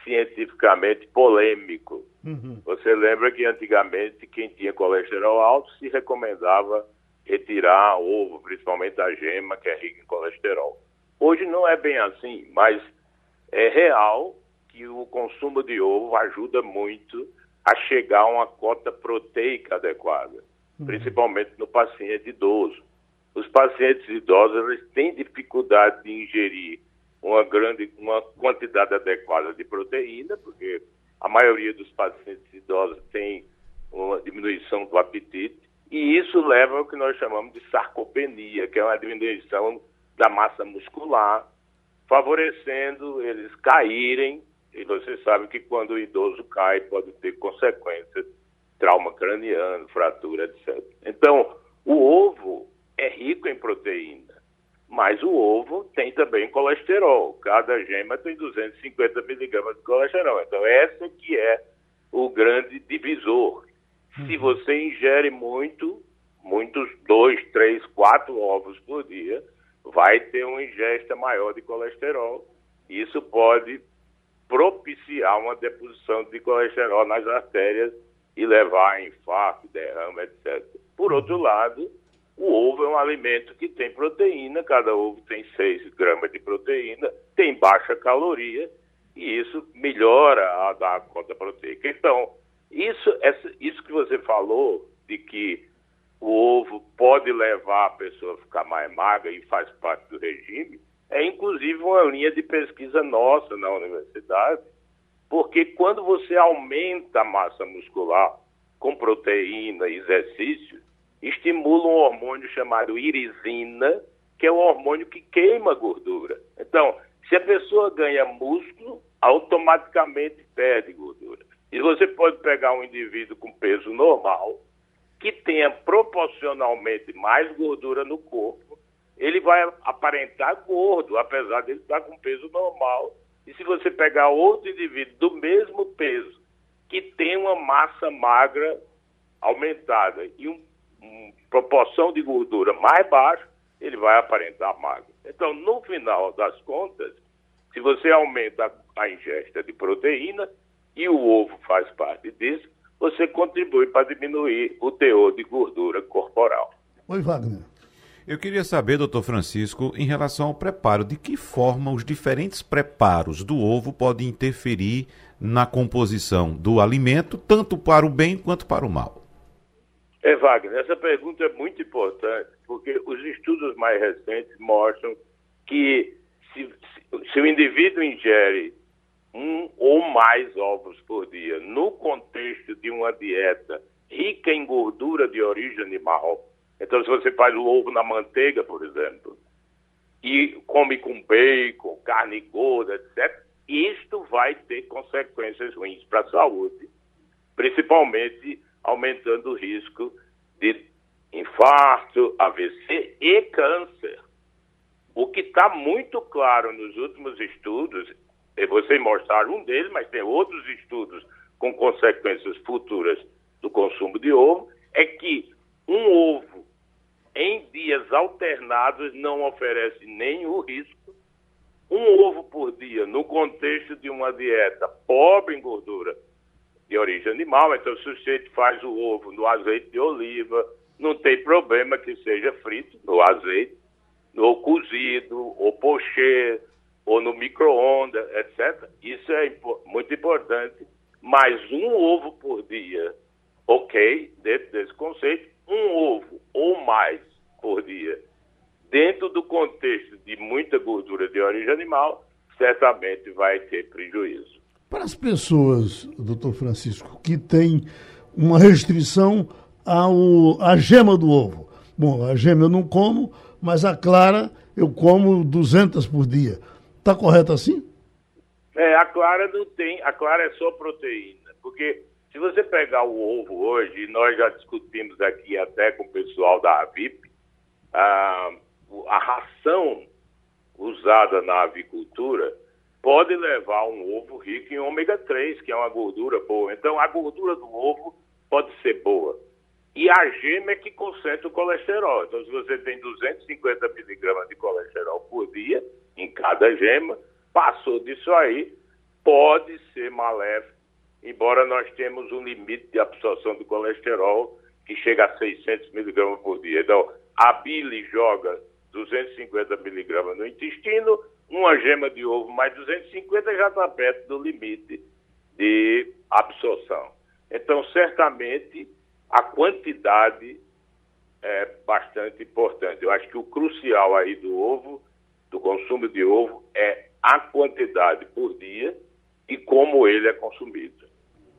cientificamente polêmico. Uhum. Você lembra que antigamente quem tinha colesterol alto se recomendava retirar ovo, principalmente a gema, que é rica em colesterol. Hoje não é bem assim, mas é real que o consumo de ovo ajuda muito a chegar a uma cota proteica adequada, uhum. principalmente no paciente idoso. Os pacientes idosos eles têm dificuldade de ingerir uma grande uma quantidade adequada de proteína, porque a maioria dos pacientes idosos tem uma diminuição do apetite, e isso leva ao que nós chamamos de sarcopenia, que é uma diminuição da massa muscular, favorecendo eles caírem e você sabe que quando o idoso cai, pode ter consequências, trauma craniano, fratura, etc. Então, o ovo é rico em proteína, mas o ovo tem também colesterol. Cada gema tem 250 miligramas de colesterol. Então, essa que é o grande divisor. Se uhum. você ingere muito, muitos, dois, três, quatro ovos por dia, vai ter uma ingesta maior de colesterol. Isso pode propiciar uma deposição de colesterol nas artérias e levar a infarto, derrame, etc. Por outro lado, o ovo é um alimento que tem proteína, cada ovo tem 6 gramas de proteína, tem baixa caloria, e isso melhora a da conta proteica. Então, isso, essa, isso que você falou, de que o ovo pode levar a pessoa a ficar mais magra e faz parte do regime, é inclusive uma linha de pesquisa nossa na universidade, porque quando você aumenta a massa muscular com proteína e exercício, estimula um hormônio chamado irisina, que é o hormônio que queima gordura. Então, se a pessoa ganha músculo, automaticamente perde gordura. E você pode pegar um indivíduo com peso normal, que tenha proporcionalmente mais gordura no corpo, ele vai aparentar gordo, apesar de ele estar com peso normal. E se você pegar outro indivíduo do mesmo peso, que tem uma massa magra aumentada e um, proporção de gordura mais baixa, ele vai aparentar magro. Então, no final das contas, se você aumenta a ingesta de proteína, e o ovo faz parte disso, você contribui para diminuir o teor de gordura corporal. Oi, Wagner. Eu queria saber, doutor Francisco, em relação ao preparo, de que forma os diferentes preparos do ovo podem interferir na composição do alimento, tanto para o bem quanto para o mal? É, Wagner, essa pergunta é muito importante, porque os estudos mais recentes mostram que se, se, o indivíduo ingere um ou mais ovos por dia, no contexto de uma dieta rica em gordura de origem animal. Então, se você faz o ovo na manteiga, por exemplo, e come com bacon, carne gorda, etc., isto vai ter consequências ruins para a saúde, principalmente aumentando o risco de infarto, AVC e câncer. O que está muito claro nos últimos estudos você mostrar um deles, mas tem outros estudos com consequências futuras do consumo de ovo, é que um ovo em dias alternados não oferece nenhum risco. Um ovo por dia, no contexto de uma dieta pobre em gordura de origem animal, então o sujeito faz o ovo no azeite de oliva, não tem problema que seja frito no azeite, ou cozido, ou pochê, ou no micro-ondas, etc. Isso é impo muito importante. Mas um ovo por dia, ok, dentro desse conceito, um ovo ou mais por dia, dentro do contexto de muita gordura de origem animal, certamente vai ter prejuízo. Para as pessoas, doutor Francisco, que têm uma restrição ao, à gema do ovo. Bom, a gema eu não como, mas a clara eu como 200 por dia. Está correto assim? É, a clara não tem, a clara é só proteína, porque se você pegar o ovo hoje, e nós já discutimos aqui até com o pessoal da AVIP, a, a ração usada na avicultura pode levar um ovo rico em ômega 3, que é uma gordura boa. Então, a gordura do ovo pode ser boa. E a gema é que concentra o colesterol. Então, se você tem 250 miligramas de colesterol por dia, em cada gema, passou disso aí, pode ser maléfico, embora nós temos um limite de absorção do colesterol que chega a 600 miligramas por dia. Então, a bile joga 250 miligramas no intestino, gema de ovo mais 250 já está perto do limite de absorção. Então, certamente, a quantidade é bastante importante. Eu acho que o crucial aí do ovo do consumo de ovo é a quantidade por dia e como ele é consumido.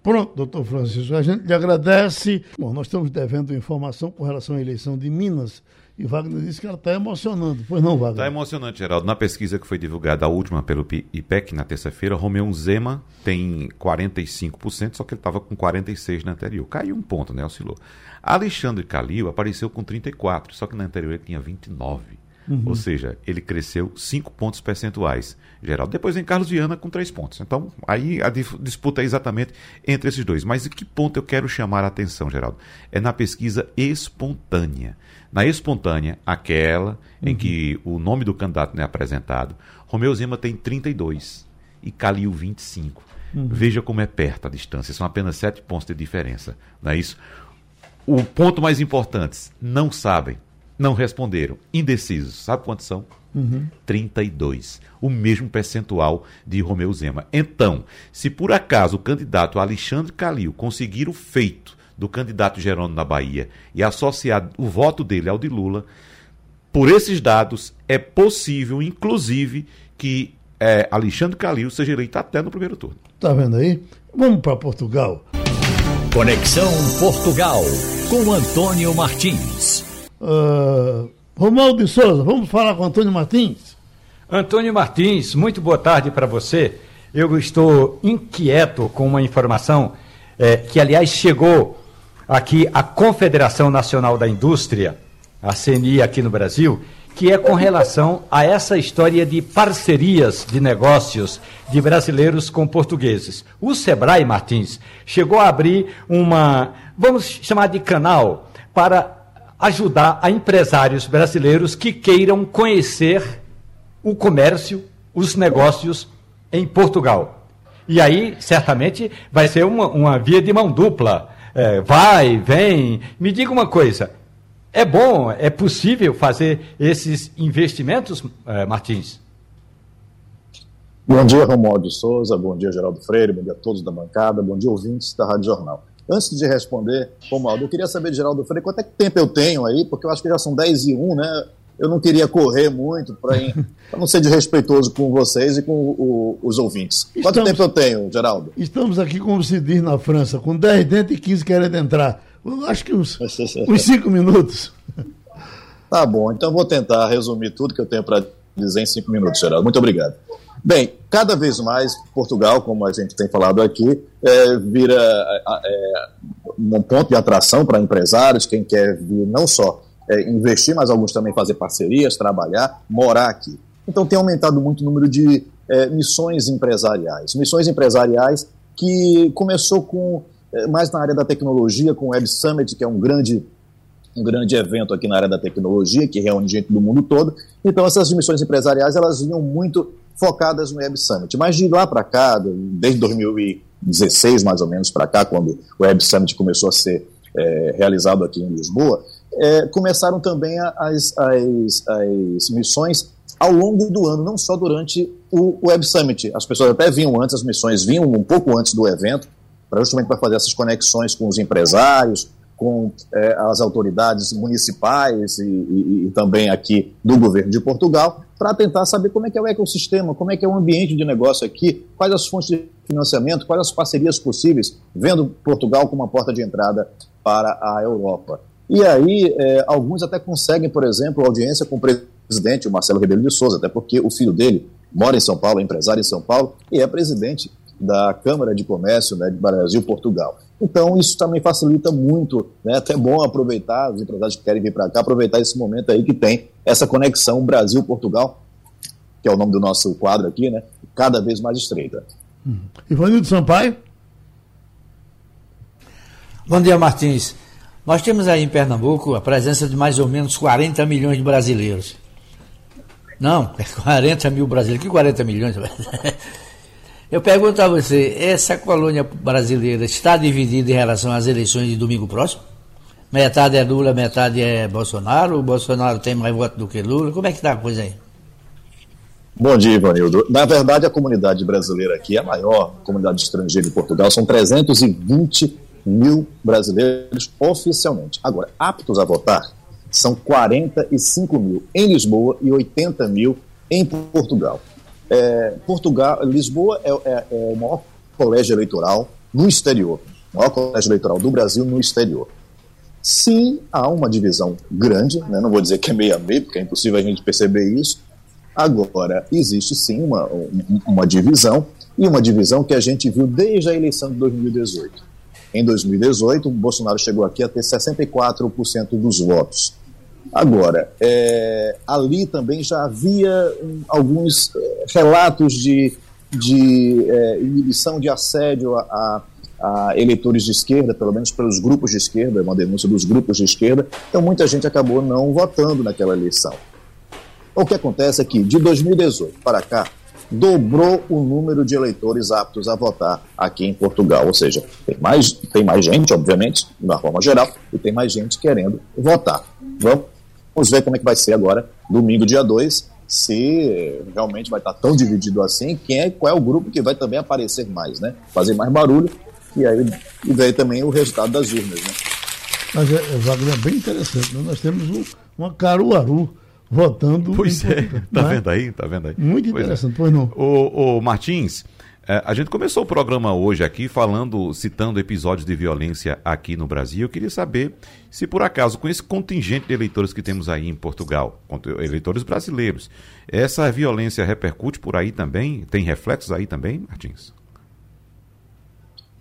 Pronto, doutor Francisco, a gente lhe agradece. Bom, nós estamos devendo informação com relação à eleição de Minas e Wagner disse que ela está emocionando. Pois não, Wagner? Está emocionante, Geraldo. Na pesquisa que foi divulgada, a última pelo IPEC, na terça-feira, Romeu Zema tem 45%, só que ele estava com 46% na anterior. Caiu um ponto, né? Oscilou. Alexandre Calil apareceu com 34%, só que na anterior ele tinha 29%. Uhum. Ou seja, ele cresceu 5 pontos percentuais. Geral. Depois vem Carlos Viana com 3 pontos. Então, aí a disputa é exatamente entre esses dois. Mas em que ponto eu quero chamar a atenção, Geraldo? É na pesquisa espontânea. Na espontânea, aquela uhum. em que o nome do candidato não é apresentado, Romeu Zema tem 32 e Calil 25. Uhum. Veja como é perto a distância, são apenas 7 pontos de diferença. Não é isso? O ponto mais importante, não sabem, não responderam, indecisos. Sabe quantos são? Uhum. 32. O mesmo percentual de Romeu Zema. Então, se por acaso o candidato Alexandre Calil conseguir o feito do candidato Gerônimo na Bahia e associar o voto dele ao de Lula, por esses dados, é possível, inclusive, que é, Alexandre Calil seja eleito até no primeiro turno. Tá vendo aí? Vamos para Portugal. Conexão Portugal com Antônio Martins. Uh, Romualdo de Souza, vamos falar com Antônio Martins? Antônio Martins, muito boa tarde para você. Eu estou inquieto com uma informação é, que, aliás, chegou aqui à Confederação Nacional da Indústria, a CNI aqui no Brasil, que é com relação a essa história de parcerias de negócios de brasileiros com portugueses. O Sebrae Martins chegou a abrir uma, vamos chamar de canal, para ajudar a empresários brasileiros que queiram conhecer o comércio, os negócios em Portugal. E aí, certamente, vai ser uma, uma via de mão dupla. É, vai, vem. Me diga uma coisa: é bom, é possível fazer esses investimentos, eh, Martins? Bom dia, Romualdo de Souza, bom dia, Geraldo Freire, bom dia a todos da bancada, bom dia, ouvintes da Rádio Jornal. Antes de responder, Romualdo, eu queria saber de Geraldo Freire quanto é que tempo eu tenho aí, porque eu acho que já são 10 e 1, né? Eu não queria correr muito para não ser desrespeitoso com vocês e com o, os ouvintes. Quanto estamos, tempo eu tenho, Geraldo? Estamos aqui, como se diz na França, com 10 dentes e 15 querendo entrar acho que uns, uns cinco minutos. Tá bom, então vou tentar resumir tudo que eu tenho para dizer em cinco minutos, Geraldo. Muito obrigado. Bem, cada vez mais Portugal, como a gente tem falado aqui, é, vira é, um ponto de atração para empresários, quem quer vir não só é, investir, mas alguns também fazer parcerias, trabalhar, morar aqui. Então tem aumentado muito o número de é, missões empresariais. Missões empresariais que começou com é, mais na área da tecnologia, com o Web Summit, que é um grande, um grande evento aqui na área da tecnologia, que reúne gente do mundo todo. Então, essas missões empresariais, elas vinham muito focadas no Web Summit. Mas de lá para cá, desde 2016 mais ou menos para cá, quando o Web Summit começou a ser é, realizado aqui em Lisboa, é, começaram também as, as, as missões ao longo do ano, não só durante o Web Summit. As pessoas até vinham antes, as missões vinham um pouco antes do evento, justamente para fazer essas conexões com os empresários, com é, as autoridades municipais e, e, e, também aqui do governo de Portugal, para tentar saber como é que é o ecossistema, como é que é o ambiente de negócio aqui, quais as fontes de financiamento, quais as parcerias possíveis, vendo Portugal como uma porta de entrada para a Europa. E aí, é, alguns até conseguem, por exemplo, audiência com o presidente, o Marcelo Rebelo de Souza, até porque o filho dele mora em São Paulo, é empresário em São Paulo, e é presidente da Câmara de Comércio né, de Brasil-Portugal. Então, isso também facilita muito, né, até é bom aproveitar, os empresários que querem vir para cá, aproveitar esse momento aí que tem essa conexão Brasil-Portugal, que é o nome do nosso quadro aqui, né, cada vez mais estreita. Uhum. Ivanildo Sampaio. Bom dia, Martins. Nós temos aí em Pernambuco a presença de mais ou menos 40 milhões de brasileiros. Não, 40 mil brasileiros. Que 40 milhões? Eu pergunto a você, essa colônia brasileira está dividida em relação às eleições de domingo próximo? Metade é Lula, metade é Bolsonaro, o Bolsonaro tem mais voto do que Lula, como é que está a coisa aí? Bom dia, Ivanildo. Na verdade, a comunidade brasileira aqui é a maior comunidade estrangeira em Portugal, são 320 mil brasileiros oficialmente. Agora, aptos a votar, são 45 mil em Lisboa e 80 mil em Portugal. É, Portugal, Lisboa é, é, é, o maior colégio eleitoral no exterior, o maior colégio eleitoral do Brasil no exterior. Sim, há uma divisão grande, né, não vou dizer que é meio a meio, porque é impossível a gente perceber isso. Agora, existe sim uma, uma divisão, e uma divisão que a gente viu desde a eleição de 2018. Em 2018, o Bolsonaro chegou aqui a ter 64% dos votos. Agora, é, ali também já havia um, alguns é, relatos de, de é, inibição de assédio a, a, a, eleitores de esquerda, pelo menos pelos grupos de esquerda, uma denúncia dos grupos de esquerda, então muita gente acabou não votando naquela eleição. O que acontece é que, de 2018 para cá, dobrou o número de eleitores aptos a votar aqui em Portugal. Ou seja, tem mais, tem mais gente, obviamente, na forma geral, e tem mais gente querendo votar. Vamos ver como é que vai ser agora, domingo, dia 2, se realmente vai estar tão dividido assim, quem é, qual é o grupo que vai também aparecer mais, né? Fazer mais barulho, e aí e daí também o resultado das urnas, né? Mas, é, é é bem interessante. Né? Nós temos um, uma Caruaru votando. Pois é, tá né? vendo aí? Tá vendo aí? Muito pois é. interessante, é. pois não. O, o Martins, é, a gente começou o programa hoje aqui falando, citando episódios de violência aqui no Brasil. Eu queria saber se por acaso, com esse contingente de eleitores que temos aí em Portugal, eleitores brasileiros, essa violência repercute por aí também? Tem reflexos aí também, Martins?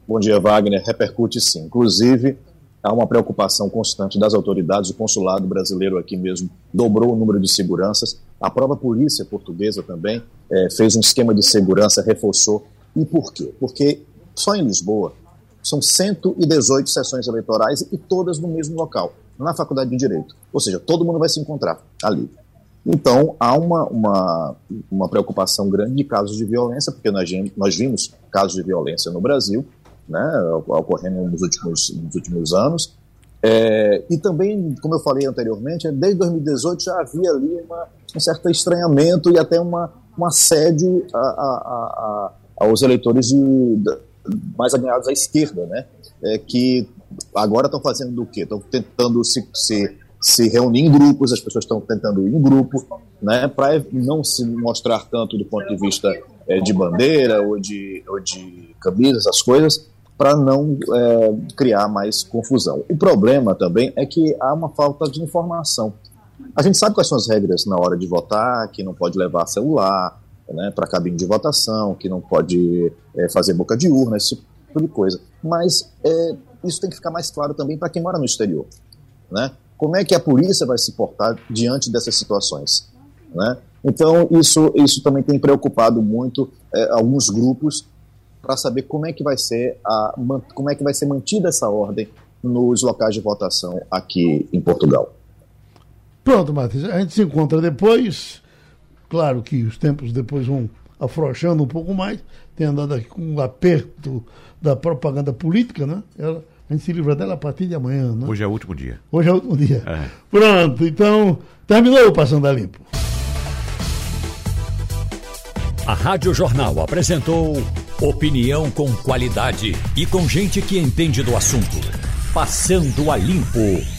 Bom dia, Wagner. Repercute sim. Inclusive, há uma preocupação constante das autoridades. O consulado brasileiro aqui mesmo dobrou o número de seguranças. A própria polícia portuguesa também é, fez um esquema de segurança, reforçou. E por quê? Porque só em Lisboa são 118 sessões eleitorais e todas no mesmo local, na Faculdade de Direito. Ou seja, todo mundo vai se encontrar ali. Então, há uma, uma, uma preocupação grande de casos de violência, porque nós, nós vimos casos de violência no Brasil, né, ocorrendo nos últimos, nos últimos anos. É, e também, como eu falei anteriormente, desde 2018 já havia ali uma, um certo estranhamento e até uma, um assédio a, a, a, aos eleitores mais alinhados à esquerda, né, é, que agora estão fazendo do quê? Estão tentando se, se, se reunir em grupos, as pessoas estão tentando ir em grupo, né, para não se mostrar tanto do ponto de vista é, de bandeira ou de, ou de camisa, essas coisas, para não é, criar mais confusão. O problema também é que há uma falta de informação. A gente sabe quais são as regras na hora de votar, que não pode levar celular né, para cabine de votação, que não pode é, fazer boca de urna, esse tipo de coisa. Mas é, isso tem que ficar mais claro também para quem mora no exterior. Né? Como é que a polícia vai se portar diante dessas situações? Né? Então, isso, isso também tem preocupado muito é, alguns grupos para saber como é que vai ser a como é que vai ser mantida essa ordem nos locais de votação aqui em Portugal. Pronto, Matheus, a gente se encontra depois. Claro que os tempos depois vão afrouxando um pouco mais. Tem andado aqui com um aperto da propaganda política, né? Ela, a gente se livra dela a partir de amanhã, né? Hoje é o último dia. Hoje é o último dia. É. Pronto, então terminou o Passando a Limpo. A Rádio Jornal apresentou Opinião com qualidade e com gente que entende do assunto. Passando a limpo.